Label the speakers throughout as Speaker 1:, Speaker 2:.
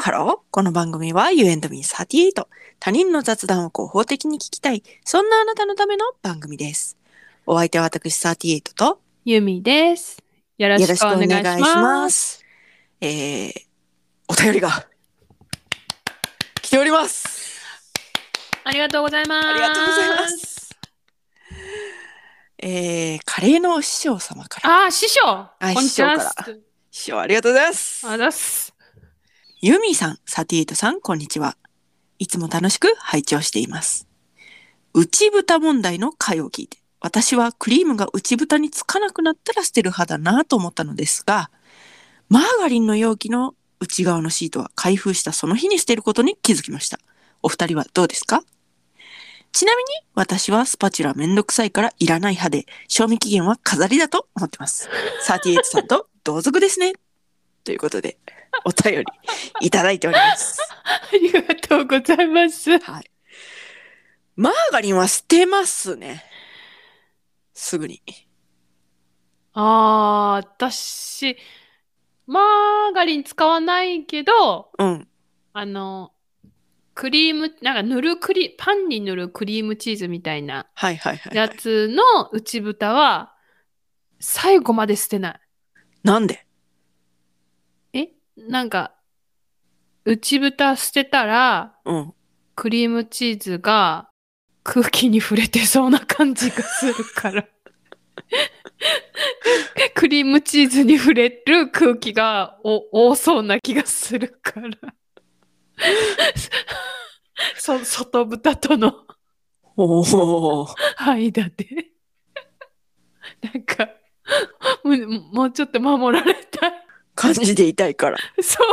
Speaker 1: Hello hello。この番組は You and me38。他人の雑談を合法的に聞きたい。そんなあなたのための番組です。お相手は私38と
Speaker 2: ゆみです。よろ
Speaker 1: しくお
Speaker 2: 願
Speaker 1: 願いし
Speaker 2: いしま。
Speaker 1: ますす。えー、お便りが来ております。
Speaker 2: ありがとうございます。
Speaker 1: ありがとうございま。す。えー、カレーの師匠様から。
Speaker 2: あー、師匠。
Speaker 1: はい
Speaker 2: こんにちは。
Speaker 1: 師匠か師匠ありがとうございます。
Speaker 2: あざっす。
Speaker 1: ユミさん、サティエイトさん、こんにちは。いつも楽しく拝聴しています。内蓋問題の回を聞いて、私はクリームが内蓋につかなくなったら捨てる派だなと思ったのですが、マーガリンの容器の内側のシートは開封したその日に捨てることに気づきました。お二人はどうですか？ちなみに私はスパチュラめんどくさいからいらない派で、賞味期限は飾りだと思ってます。サティエイトさんと同族ですね。ということで、お便りいただいております。
Speaker 2: ありがとうございます。
Speaker 1: はい。マーガリンは捨てますね。すぐに。
Speaker 2: あー、私、マーガリン使わないけど、
Speaker 1: うん。
Speaker 2: あの、クリーム、なんか塗るクリ、パンに塗るクリームチーズみたいな
Speaker 1: はいはいはい、はい。
Speaker 2: やつの内蓋は、最後まで捨てない。
Speaker 1: なんで？
Speaker 2: えなんか、内蓋捨てたら、
Speaker 1: うん。
Speaker 2: クリームチーズが空気に触れてそうな感じがするから。クリームチーズに触れる空気がお多そうな気がするから。そ外蓋との
Speaker 1: おお。
Speaker 2: 間で。なんかもう、もうちょっと守られたい。
Speaker 1: 感じでいたいから。
Speaker 2: そう。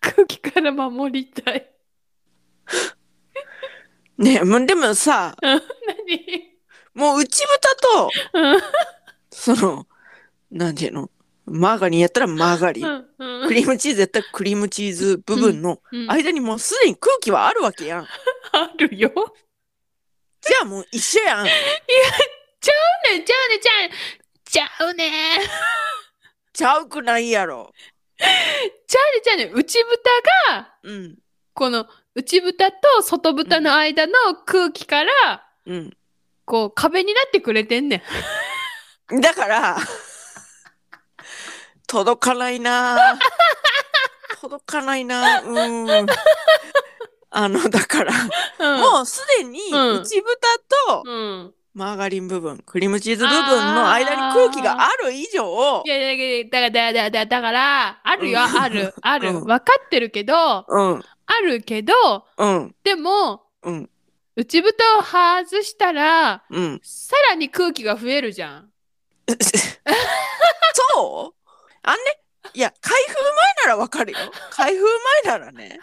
Speaker 2: 空気から守りたい。
Speaker 1: ねえ、もうでもさ、
Speaker 2: 何？
Speaker 1: もう内蓋と、
Speaker 2: うん
Speaker 1: その、なんていうの、マーガリンやったらマーガリン。
Speaker 2: うんうん
Speaker 1: クリームチーズやったらクリームチーズ部分の
Speaker 2: うん
Speaker 1: 間にもうすでに空気はあるわけやん。
Speaker 2: あるよ。
Speaker 1: じゃあもう一緒やん。
Speaker 2: ねちゃうねちゃうねちゃうね
Speaker 1: ちゃうくないやろ。
Speaker 2: ちゃうねちゃうね内蓋が
Speaker 1: うん。
Speaker 2: この内蓋と外蓋の間の空気から
Speaker 1: うん。
Speaker 2: こう壁になってくれてんねん。
Speaker 1: だから、届かないな届かないなうん。あの、だから、
Speaker 2: うん、
Speaker 1: もうすでに
Speaker 2: うん
Speaker 1: 内蓋と
Speaker 2: うん。
Speaker 1: マーガリン部分、クリームチーズ部分の間に空気がある以上
Speaker 2: い、やいやいやだからだからだからだからあるよ
Speaker 1: うん
Speaker 2: あるある
Speaker 1: うん
Speaker 2: 分かってるけど
Speaker 1: うん、
Speaker 2: あるけど
Speaker 1: うん、
Speaker 2: でも
Speaker 1: うん、
Speaker 2: 内蓋を外したら
Speaker 1: うん。
Speaker 2: さらに空気が増えるじゃん。
Speaker 1: そう？あんね、いや、開封前ならわかるよ。開封前ならね。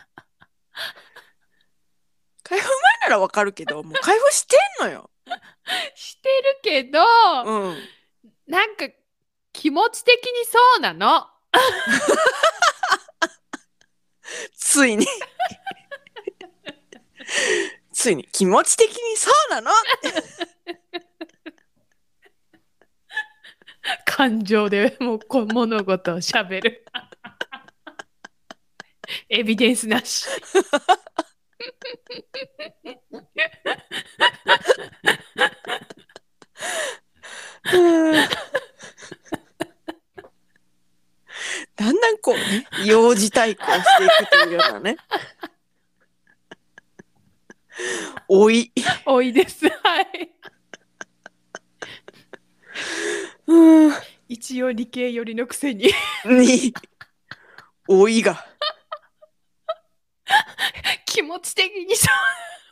Speaker 1: 開封前ならわかるけど、もう開封してんのよ。
Speaker 2: してるけど、
Speaker 1: うん。
Speaker 2: なんか気持ち的にそうなの。
Speaker 1: ついに。ついに気持ち的にそうなの？
Speaker 2: 感情でもうこ物事をしゃべる。エビデンスなし。
Speaker 1: だんだんこうね、幼児対抗していくというようなね。老い。
Speaker 2: 多いです。はい。
Speaker 1: うん。
Speaker 2: 一応理系寄りのくせに
Speaker 1: に、老いが。
Speaker 2: 気持ち的にそ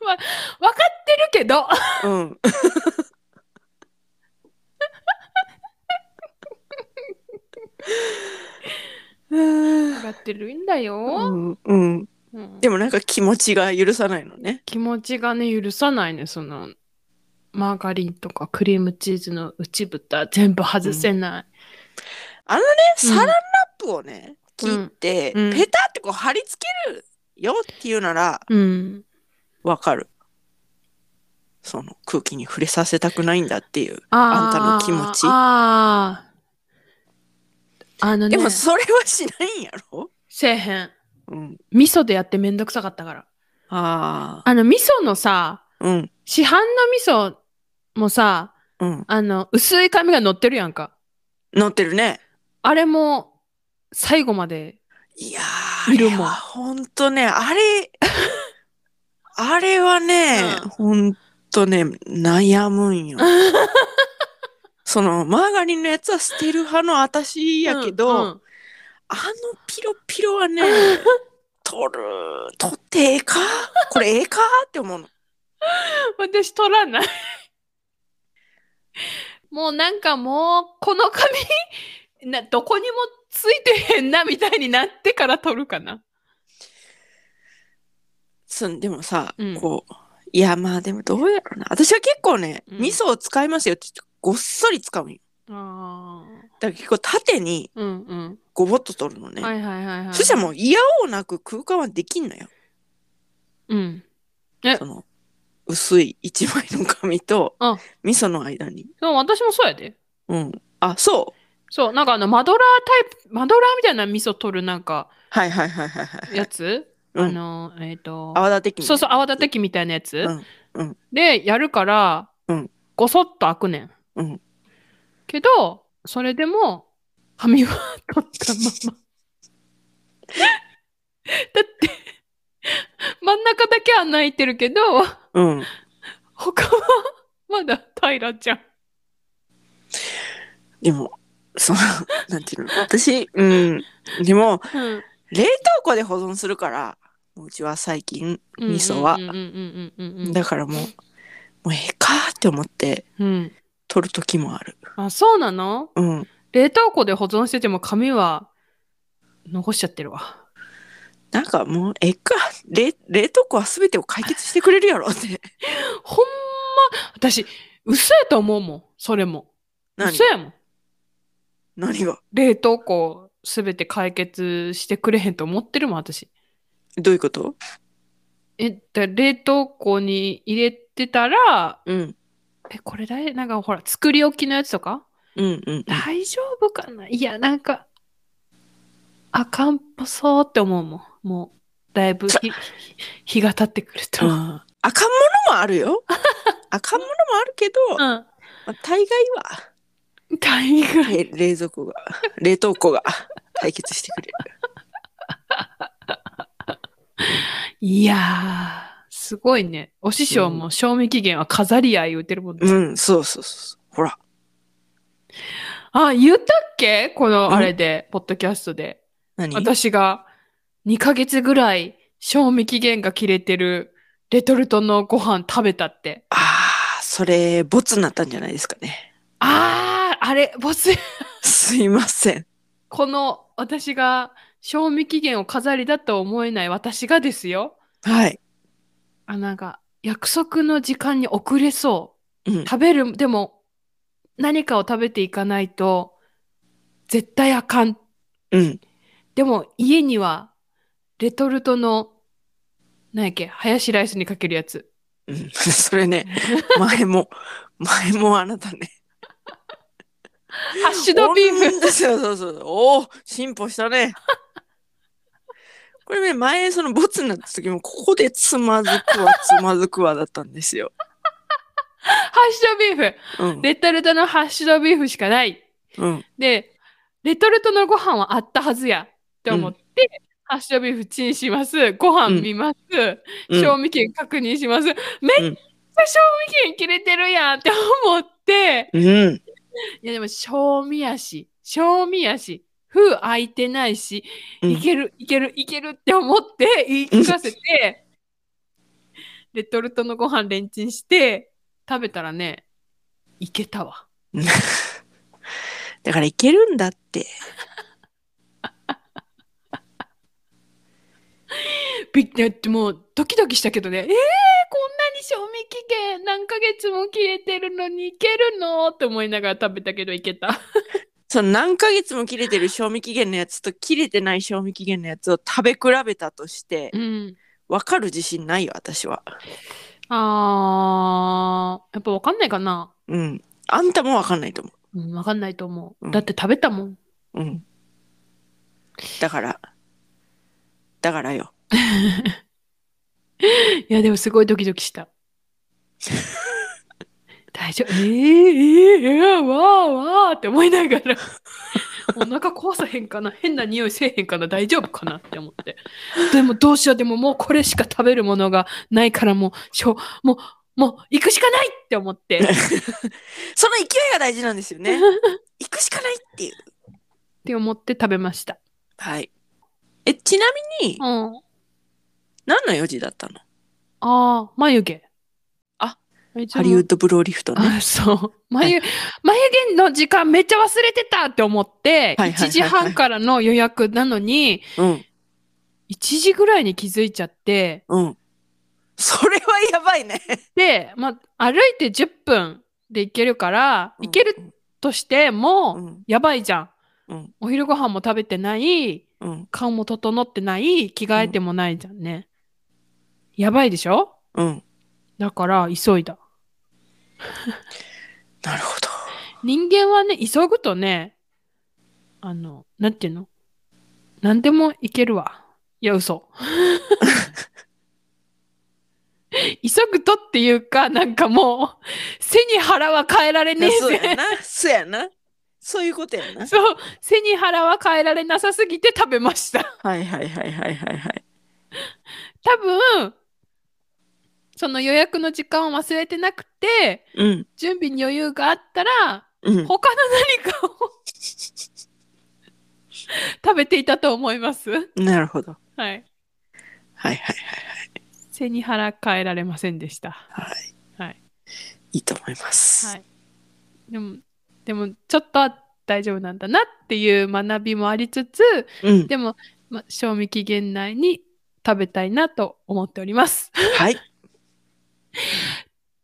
Speaker 2: う。まあ、分かってるけど。
Speaker 1: うん。
Speaker 2: 分かってるんだよ。
Speaker 1: うん、うん。
Speaker 2: うん
Speaker 1: でもなんか気持ちが許さないのね。
Speaker 2: 気持ちがね許さないねそのマーガリンとかクリームチーズの内蓋全部外せない、うん
Speaker 1: サランラップをね、切って、
Speaker 2: うん
Speaker 1: ペタってこう貼り付けるよっていうなら
Speaker 2: うん、
Speaker 1: わかる。その空気に触れさせたくないんだっていう。
Speaker 2: あ
Speaker 1: あんたの気持ち
Speaker 2: あああのね
Speaker 1: でもそれはしないんやろ？
Speaker 2: せえへん。
Speaker 1: うん。
Speaker 2: 味噌でやってめんどくさかったから。
Speaker 1: ああ。
Speaker 2: あの、味噌のさ、
Speaker 1: うん。
Speaker 2: 市販の味噌もさ、
Speaker 1: うん。
Speaker 2: あの、薄い紙が乗ってるやんか。
Speaker 1: 乗ってるね。
Speaker 2: あれも、最後まで。
Speaker 1: いやー、
Speaker 2: いるもん
Speaker 1: ほんとね、あれ、あれはね、
Speaker 2: うん
Speaker 1: ほんとね、悩むんよ。その、マーガリンのやつは捨てる派の私やけど、
Speaker 2: うんうん
Speaker 1: あのピロピロはね、取る、取ってええか？これええか？って思うの。
Speaker 2: 私取らない。もうなんかもう、この紙、な、どこにもついてへんなみたいになってから取るかな。
Speaker 1: そでもさ、
Speaker 2: うん
Speaker 1: こう、いやまあでもどうやろうな。私は結構ね、
Speaker 2: うん
Speaker 1: 味噌を使いますよってごっそり使うんよ。
Speaker 2: あ
Speaker 1: だから結構縦に
Speaker 2: あ。うんうん。
Speaker 1: ごぼっと取るのね。
Speaker 2: はいはいはいはい。
Speaker 1: そしたらもう嫌をなく空間はできんのよ。
Speaker 2: うん。え
Speaker 1: その薄い一枚の紙と
Speaker 2: あ
Speaker 1: 味噌の間に。
Speaker 2: そう私もそうやで。
Speaker 1: うん。あ、そう。
Speaker 2: そう、なんかあの、マドラータイプ、マドラーみたいな味噌取るなんか、
Speaker 1: はいはいはいはいはい。
Speaker 2: やつ、
Speaker 1: うん
Speaker 2: あの、えっ、と、
Speaker 1: 泡立て器
Speaker 2: そうそう、泡立て器みたいなやつ、
Speaker 1: うんうん
Speaker 2: で、やるから、
Speaker 1: うん
Speaker 2: ごそっと開くねん。
Speaker 1: うん
Speaker 2: けど、それでも、紙は 取ったまま。だって、真ん中だけ穴開いてるけど、
Speaker 1: うん。
Speaker 2: 他はまだ平らじゃん。
Speaker 1: でも、その、なんていうの、私、うん。でも、
Speaker 2: うん。
Speaker 1: 冷凍庫で保存するから、うちは最近、味噌は
Speaker 2: うんうんうんうんうんうん
Speaker 1: だからもう、もうええかって思って
Speaker 2: うん。
Speaker 1: 取る時もある。
Speaker 2: あ、そうなの？
Speaker 1: うん。
Speaker 2: 冷凍庫で保存してても紙は残しちゃってるわ。
Speaker 1: なんかもう、ええか？冷冷凍庫は全てを解決してくれるやろって。
Speaker 2: ほんま、私、嘘やと思うもん。それも。
Speaker 1: 何
Speaker 2: 嘘やもん。
Speaker 1: 何が？
Speaker 2: 冷凍庫すべて解決してくれへんと思ってるもん、私。
Speaker 1: どういうこと？
Speaker 2: え、で冷凍庫に入れてたら、
Speaker 1: うん。
Speaker 2: え、これだい、なんかほら、作り置きのやつとか？
Speaker 1: うんうんうん。
Speaker 2: 大丈夫かな？いや、なんか、あかんぽそうって思うもん。もう、だいぶひ日が経ってくると。うん。
Speaker 1: うんあかんものもあるよ。あかんものもあるけど、まあ、大概は
Speaker 2: 大概。
Speaker 1: 冷冷蔵庫が、冷凍庫が解決してくれる。
Speaker 2: いやー、すごいね。お師匠も賞味期限は飾り合い言うてるもんね。
Speaker 1: うん、そうそうそう。ほら。
Speaker 2: あ、言ったっけ？こ
Speaker 1: うん
Speaker 2: のあれで、ポッドキャストで。
Speaker 1: 何？
Speaker 2: 私が2ヶ月ぐらい賞味期限が切れてるレトルトのご飯食べたって。
Speaker 1: ああ、それ、ボツになったんじゃないですかね。
Speaker 2: あー、あれ、ボス、
Speaker 1: すいません。
Speaker 2: この私が賞味期限を飾りだと思えない私がですよ。
Speaker 1: はい。
Speaker 2: あ、なんか、約束の時間に遅れそう。
Speaker 1: うん。
Speaker 2: 食べる、でも、何かを食べていかないと、絶対あかん。
Speaker 1: うん。
Speaker 2: でも、家には、レトルトの、何やっけ、ハヤシライスにかけるやつ。
Speaker 1: うん。それね、前も、前もあなたね。
Speaker 2: ハッシュドビーフ。
Speaker 1: フ。そうそうそう。おお、進歩したね。これね、前、そのボツになった時も、ここでつまずくわ、つまずくわだったんですよ。
Speaker 2: ハッシュドビーフ。
Speaker 1: うん。
Speaker 2: レトルトのハッシュドビーフしかない。
Speaker 1: うん。
Speaker 2: で、レトルトのご飯はあったはずやって思って、ハッシュドビーフチンします。ご飯見ます。
Speaker 1: うん
Speaker 2: 賞味期限確認します。めっちゃ賞味期限切れてるやんって思って、
Speaker 1: うん。
Speaker 2: いやでも賞味やし、賞味やし、封開いてないし、
Speaker 1: うん
Speaker 2: いける、いける、いけるって思って言い聞かせて、レトルトのご飯レンチンして、食べたらね、いけたわ。
Speaker 1: だからいけるんだって。
Speaker 2: びってもうドキドキしたけどね、えー、こんなに賞味期限何ヶ月も切れてるのにいけるの？って思いながら食べたけどいけた。
Speaker 1: その何ヶ月も切れてる賞味期限のやつと切れてない賞味期限のやつを食べ比べたとして
Speaker 2: うん。
Speaker 1: 分かる自信ないよ私は。
Speaker 2: あー、やっぱわかんないかな
Speaker 1: うん。あんたも分かんないと思
Speaker 2: うん、わかんないと思う。
Speaker 1: うん
Speaker 2: だって食べたもん。
Speaker 1: う。うん。だからだからよ。
Speaker 2: いや、でもすごいドキドキした。大丈夫。えー、えー、えー、わーわーって思いながら、お腹壊さへんかな？変な匂いせえへんかな？大丈夫かなって思って。でもどうしよう？でももうこれしか食べるものがないからもう、しょもう、もう行くしかないって思って。
Speaker 1: その勢いが大事なんですよね。行くしかないっていう。
Speaker 2: って思って食べました。
Speaker 1: はい。え、ちなみに、
Speaker 2: うん。
Speaker 1: 何の用事だったの？
Speaker 2: ああ、眉毛。
Speaker 1: あ、
Speaker 2: ハ
Speaker 1: ハリウッドブローリフトね。
Speaker 2: あ、そう。眉、眉毛の時間めっちゃ忘れてたって思って、
Speaker 1: はいはいはいはい
Speaker 2: 1時半からの予約なのに、
Speaker 1: うん、
Speaker 2: 1時ぐらいに気づいちゃって、
Speaker 1: うん。それはやばいね。
Speaker 2: で、まあ、歩いて10分で行けるから、行けるとしても、
Speaker 1: うん、
Speaker 2: やばいじゃん。
Speaker 1: うん、
Speaker 2: お昼ご飯も食べてない、
Speaker 1: うん、
Speaker 2: 顔も整ってない、着替えてもないじゃんね。やばいでしょ？
Speaker 1: うん。
Speaker 2: だから、急いだ。
Speaker 1: なるほど。
Speaker 2: 人間はね、急ぐとね、あの、なんていうの？何でもいけるわ。いや、嘘。急ぐとっていうか、なんかもう、背に腹は変えられねえぜ。
Speaker 1: そうやな。そうやな。そういうことやな。
Speaker 2: そう、背に腹は変えられなさすぎて食べました。
Speaker 1: はいはいはいはいはいはい。
Speaker 2: 多分、その予約の時間を忘れてなくて、
Speaker 1: うん、
Speaker 2: 準備に余裕があったら、
Speaker 1: うん。
Speaker 2: 他の何かを食べていたと思います？
Speaker 1: なるほど。
Speaker 2: はい。
Speaker 1: はいはいはい
Speaker 2: 背に腹変えられませんでした。
Speaker 1: はい。はい。
Speaker 2: はい。
Speaker 1: いいと思います。
Speaker 2: はい。でも、でも、ちょっとは大丈夫なんだなっていう学びもありつつ、
Speaker 1: うん。
Speaker 2: でも、ま、賞味期限内に食べたいなと思っております。
Speaker 1: はい。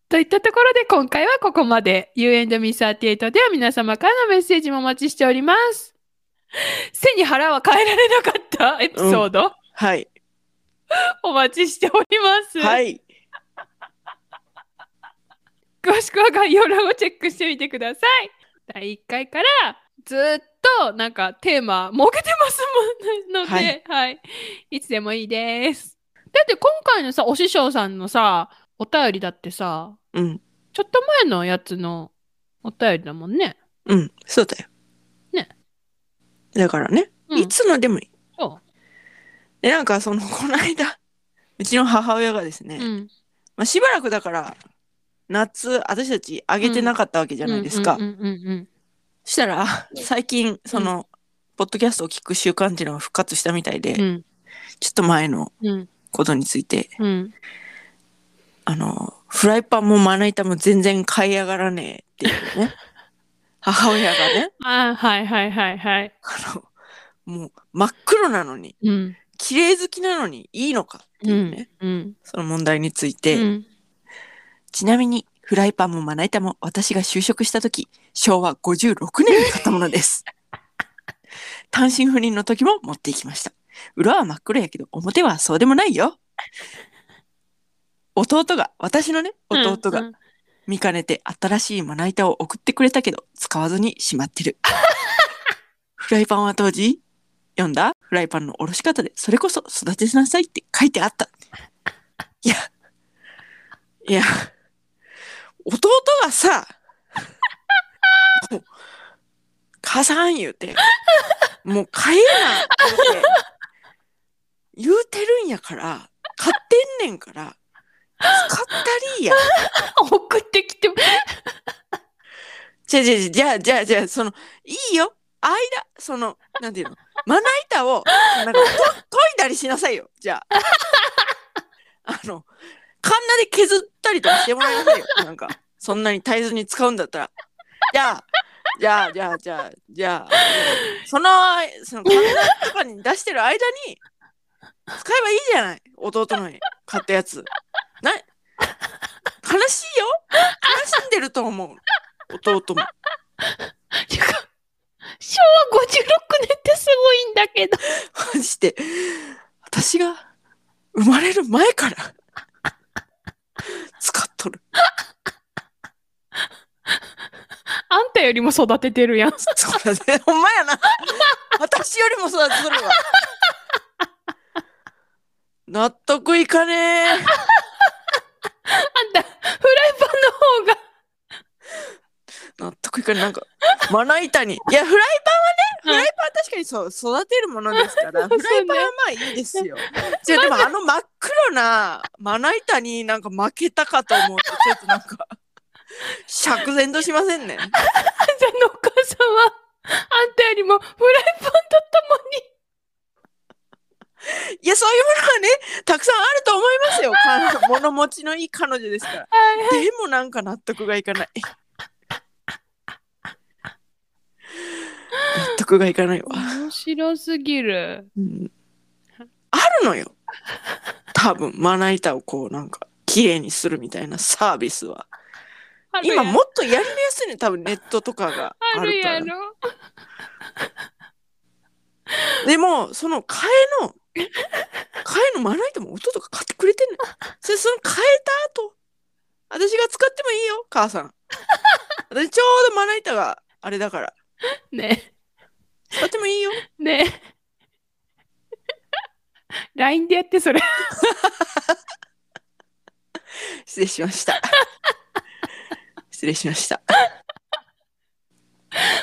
Speaker 2: といったところで今回はここまで You and me38 では皆様からのメッセージもお待ちしております。背に腹は変えられなかったエピソード、
Speaker 1: はい。
Speaker 2: お待ちしております。
Speaker 1: はい。
Speaker 2: 詳しくは概要欄をチェックしてみてください。第1回からずっとなんかテーマ設けてますもんので、
Speaker 1: は
Speaker 2: はいい、いつでもいいです。だって今回のさ、お師匠さんのさ、お便りだってさ、
Speaker 1: うん。
Speaker 2: ちょっと前のやつのお便りだもんね。
Speaker 1: うん。そうだよ。
Speaker 2: ね。
Speaker 1: だからね、
Speaker 2: うん
Speaker 1: いつのでもいい。
Speaker 2: そ
Speaker 1: で、なんかその、この間、うちの母親がですね、
Speaker 2: う。うん。
Speaker 1: まあ、しばらくだから、夏、私たちあげてなかったわけじゃないですか。そしたら、最近、その、ポッドキャストを聞く習慣っていうのが復活したみたいで、
Speaker 2: うん
Speaker 1: ちょっと前の
Speaker 2: うん
Speaker 1: ことについて、
Speaker 2: うん
Speaker 1: あの、フライパンもまな板も全然買い上がらねえっていうね。母親がね、
Speaker 2: あーはいはいはいはい。
Speaker 1: あの、もう真っ黒なのに、
Speaker 2: うん
Speaker 1: 綺麗好きなのにいいのかって
Speaker 2: う
Speaker 1: いうね、
Speaker 2: んうん
Speaker 1: その問題について、
Speaker 2: うん
Speaker 1: ちなみに、フライパンもまな板も私が就職した時、昭和56年に買ったものです。単身赴任の時も持っていきました。裏は真っ黒やけど、表はそうでもないよ。弟が、私のね、弟が
Speaker 2: うん
Speaker 1: 見かねて新しいまな板を送ってくれたけど、使わずにしまってる。フライパンは当時、読んだ？フライパンのおろし方で、それこそ育てなさいって書いてあった。いや、いや、弟がさ、母さん言うて、もう買えな、言うて、言うてるんやから、買ってんねんから、使ったりや。
Speaker 2: 送ってきて、
Speaker 1: じゃじゃじゃじゃじゃその、いいよ。間、その、なんていうの、まな板を、なんか、と、研いだりしなさいよ。じゃあ。あの、カンナで削ったりとかしてもらいなさいよ。なんか、そんなに絶えずに使うんだったら。じゃあ、じゃあ、じゃあ、じゃあ、じゃあ、その、その、カンナとかに出してる間に、使えばいいじゃない。弟の買ったやつ。な、悲しいよ。悲しんでると思う。弟も。
Speaker 2: てか昭和56年ってすごいんだけど。
Speaker 1: マジで、私が生まれる前から使っとる。
Speaker 2: あんたよりも育ててるやん。
Speaker 1: そうだね。ほんまやな。私よりも育てとるわ。納得いかねえ。
Speaker 2: あんた、フライパンの方が。
Speaker 1: 納得いか。なんか、まな板に。いや、フライパンはね、フライパンは確かにそう、育てるものですから、フライパンはまあいいですよ。じゃあでもあの真っ黒なまな板になんか負けたかと思うと、ちょっとなんか、釈然としませんね。
Speaker 2: あんたのお母さんは、あんたよりもフライパンだったもんに。
Speaker 1: いや、そういうものはね、たくさんあると思いますよ。物持ちのいい彼女ですから。でもなんか納得がいかない。納得がいかないわ。
Speaker 2: 面白すぎる。
Speaker 1: うんあるのよ。多分、まな板をこうなんか、綺麗にするみたいなサービスは。今もっとやりやすいね。多分ネットとかが
Speaker 2: ある。やろ。
Speaker 1: でも、その替えの、替えのまな板も音とか買ってくれてんのよ。それその替えた後、私が使ってもいいよ、母さん。私ちょうどまな板があれだから、
Speaker 2: ね
Speaker 1: 使ってもいいよ。
Speaker 2: え、ねえ。LINE でやってそれ。
Speaker 1: 失礼しました。失礼しました。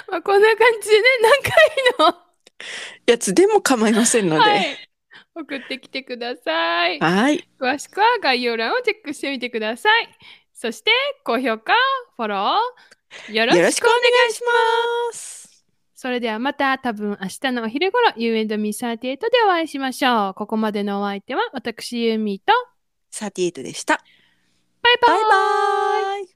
Speaker 2: まあ、こんな感じでね、何回の。
Speaker 1: やつでも構いませんので。
Speaker 2: はい。送ってきてください。
Speaker 1: はい。
Speaker 2: 詳しくは概要欄をチェックしてみてください。そして、高評価、フォロー、よろ
Speaker 1: よろ
Speaker 2: しくお願
Speaker 1: しくお願
Speaker 2: いし
Speaker 1: いします。
Speaker 2: それではまた多分明日のお昼頃 You and me38 でお会いしましょう。ここまでのお相手は私ユーミーと
Speaker 1: 38でした。
Speaker 2: バイバイ
Speaker 1: バイバーイ